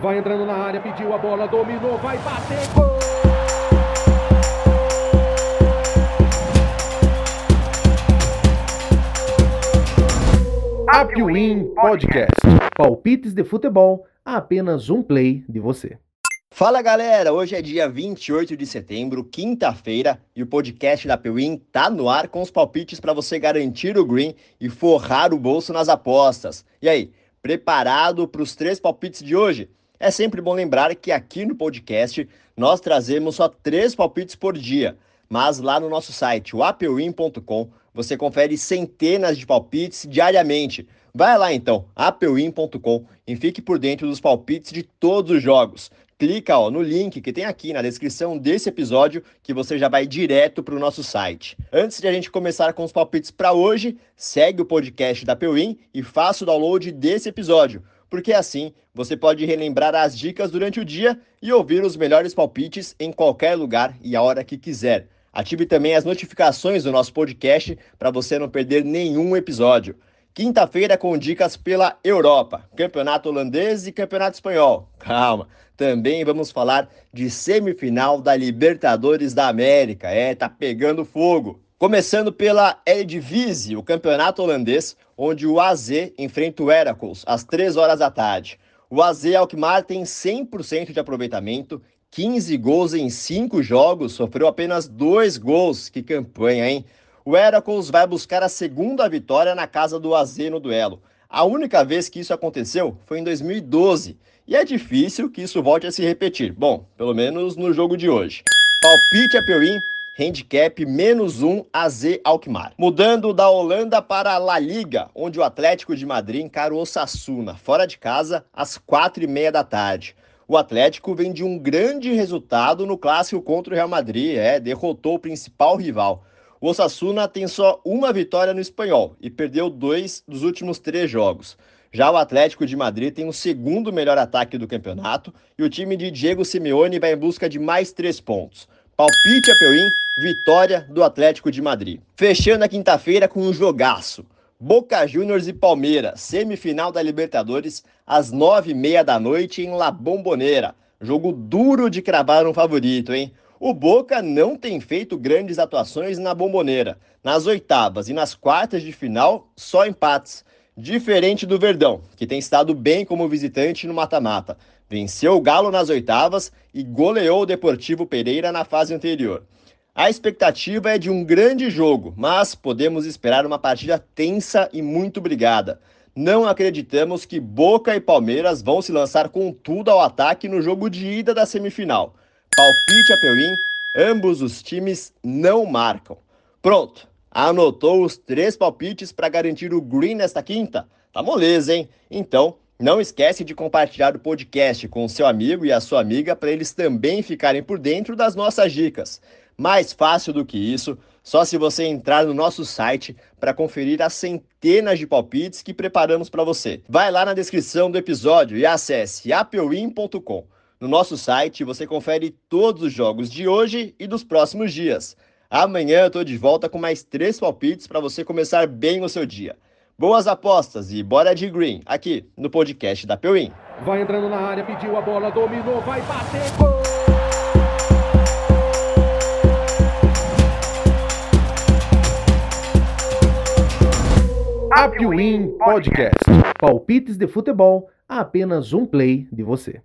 Vai entrando na área, pediu a bola, dominou, vai bater, gol! Apwin Podcast. Palpites de futebol a apenas um play de você. Fala galera, hoje é dia 28 de setembro, quinta-feira, e o podcast da Pewin tá no ar com os palpites para você garantir o green e forrar o bolso nas apostas. E aí, preparado para os três palpites de hoje? É sempre bom lembrar que aqui no podcast nós trazemos só três palpites por dia, mas lá no nosso site, o apewin.com, você confere centenas de palpites diariamente. Vai lá então, apewin.com e fique por dentro dos palpites de todos os jogos. Clica ó, no link que tem aqui na descrição desse episódio que você já vai direto para o nosso site. Antes de a gente começar com os palpites para hoje, segue o podcast da Pewin e faça o download desse episódio, porque assim você pode relembrar as dicas durante o dia e ouvir os melhores palpites em qualquer lugar e a hora que quiser. Ative também as notificações do nosso podcast para você não perder nenhum episódio. Quinta-feira com dicas pela Europa, Campeonato Holandês e Campeonato Espanhol. Calma, também vamos falar de semifinal da Libertadores da América. É, tá pegando fogo. Começando pela Eredivisie, o campeonato holandês, onde o AZ enfrenta o Heracles às 3 horas da tarde. O AZ Alkmaar tem 100% de aproveitamento 15 gols em 5 jogos, sofreu apenas 2 gols. Que campanha, hein? O Heracles vai buscar a segunda vitória na casa do AZ no duelo. A única vez que isso aconteceu foi em 2012. E é difícil que isso volte a se repetir. Bom, pelo menos no jogo de hoje. Palpite a Peuim, handicap menos 1 AZ Alkmaar. Mudando da Holanda para a La Liga, onde o Atlético de Madrid encara o Osasuna, fora de casa, às 4h30 da tarde. O Atlético vem de um grande resultado no clássico contra o Real Madrid, é, derrotou o principal rival. O Osasuna tem só uma vitória no espanhol e perdeu dois dos últimos três jogos. Já o Atlético de Madrid tem o segundo melhor ataque do campeonato e o time de Diego Simeone vai em busca de mais três pontos. Palpite a Peuim, vitória do Atlético de Madrid. Fechando a quinta-feira com um jogaço. Boca Juniors e Palmeiras, semifinal da Libertadores, às nove e meia da noite em La Bombonera. Jogo duro de cravar um favorito, hein? O Boca não tem feito grandes atuações na Bombonera. Nas oitavas e nas quartas de final, só empates. Diferente do Verdão, que tem estado bem como visitante no mata-mata. Venceu o Galo nas oitavas e goleou o Deportivo Pereira na fase anterior. A expectativa é de um grande jogo, mas podemos esperar uma partida tensa e muito brigada. Não acreditamos que Boca e Palmeiras vão se lançar com tudo ao ataque no jogo de ida da semifinal. Palpite a Peuim, ambos os times não marcam. Pronto, anotou os três palpites para garantir o green nesta quinta? Tá moleza, hein? Então, não esquece de compartilhar o podcast com o seu amigo e a sua amiga para eles também ficarem por dentro das nossas dicas. Mais fácil do que isso, só se você entrar no nosso site para conferir as centenas de palpites que preparamos para você. Vai lá na descrição do episódio e acesse apewin.com. No nosso site você confere todos os jogos de hoje e dos próximos dias. Amanhã eu estou de volta com mais três palpites para você começar bem o seu dia. Boas apostas e bora de green aqui no podcast da Pewin. Vai entrando na área, pediu a bola, dominou, vai bater, gol! Apwin Podcast. Palpites de futebol a apenas um play de você.